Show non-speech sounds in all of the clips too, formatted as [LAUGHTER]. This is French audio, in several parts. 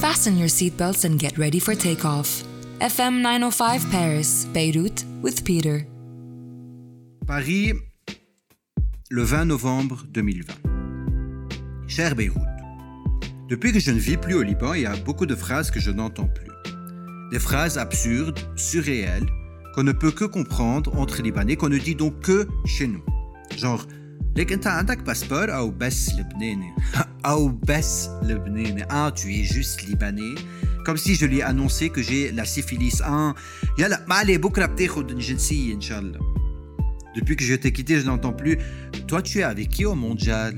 Fasten your seatbelts and get ready for takeoff. FM 905 Paris, Beirut with Peter. Paris, le 20 novembre 2020. Cher Beyrouth, depuis que je ne vis plus au Liban, il y a beaucoup de phrases que je n'entends plus. Des phrases absurdes, surréelles, qu'on ne peut que comprendre entre Libanais, qu'on ne dit donc que chez nous. Genre, لك انت عندك باسبور او بس لبناني او بس لبناني ah tu es juste libanais comme si je lui ai annoncé que j'ai la syphilis ah يلا ما عليه بكره بتاخد الجنسيه ان شاء الله depuis que je t'ai quitté je n'entends plus toi tu es avec qui au mondial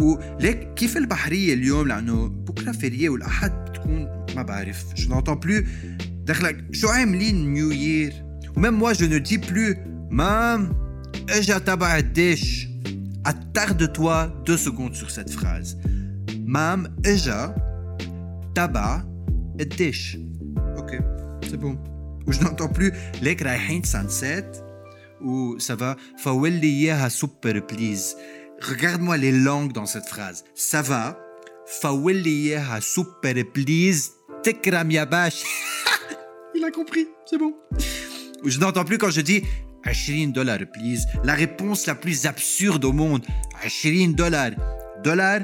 ou ليك كيف البحريه اليوم لانه بكره فيريه والاحد بتكون ما بعرف je n'entends plus دخلك شو عاملين نيو يير وميم moi je ne dis plus مام اجا تبع الدش Attarde-toi deux secondes sur cette phrase. Mam, eja, tabac, dish. Ok, c'est bon. Ou je n'entends plus les raïhin sunset ou ça va fawelliyeha super please. Regarde-moi les langues dans cette phrase. Ça va fawelliyeha super please tekram yabash. [LAUGHS] Il a compris, c'est bon. Ou je n'entends plus quand je dis 20 dollars, please. La réponse la plus absurde au monde. Dollar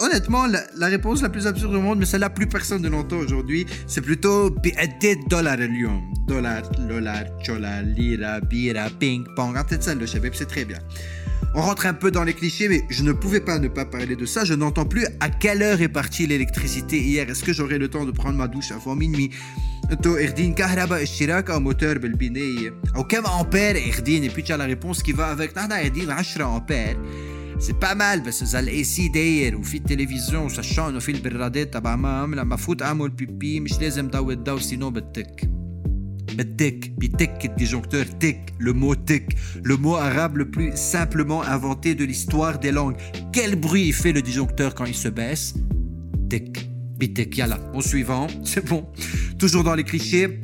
Honnêtement, la, réponse la plus absurde au monde, mais celle-là, plus personne ne l'entend aujourd'hui, c'est plutôt dollars Dollar, dollar, chola, lira, bira, ah, c'est très bien. On rentre un peu dans les clichés, mais je ne pouvais pas ne pas parler de ça. Je n'entends plus à quelle heure est partie l'électricité hier. Est-ce que j'aurai le temps de prendre ma douche avant minuit? انتوا اخدين كهرباء اشتراك او موتور بالبنايه او كم امبير اخدين puis tu as la réponse qui va avec نحن اخدين 10 امبير سي با مال بس اذا الاي سي داير وفي التلفزيون وسشان وفي البرادات تبع مام لما فوت اعمل بيبي مش لازم ضوي الضو سينو بتك بتك بيتك الديجونكتور تك le mot tic le mot arabe le plus simplement inventé de l'histoire des langues quel bruit il fait le disjoncteur quand il se baisse tic bitek yalla au suivant [LAUGHS] c'est bon Toujours dans les clichés,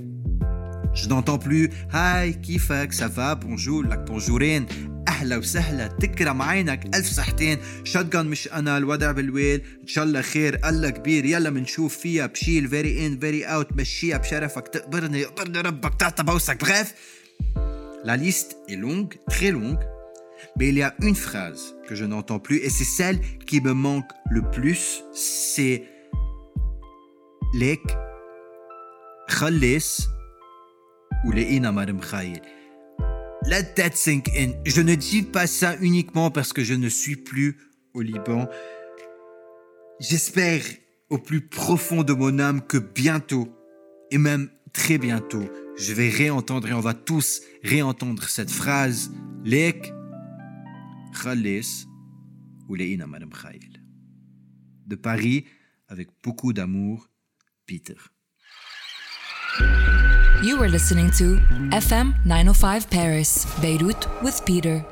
je n'entends plus Hi, كيفك ça va bonjour لك بونجورين اهلا وسهلا تكرم عينك الف صحتين شotgun مش انا الوضع بالويل ان شاء الله خير الله كبير يلا منشوف فيها بشيل فيري ان فيري اوت مشيها بشرفك تقبرني يقبرني ربك تعطى بوسك bref la liste est longue très longue mais il y a une phrase que je n'entends plus et c'est celle qui me manque le plus c'est lek خلص ولقينا مر مخايل Let that sink in. Je ne dis pas ça uniquement parce que je ne suis plus au Liban. J'espère au plus profond de mon âme que bientôt, et même très bientôt, je vais réentendre et on va tous réentendre cette phrase. Lek khalis ou De Paris, avec beaucoup d'amour, Peter. You were listening to FM 905 Paris, Beirut with Peter.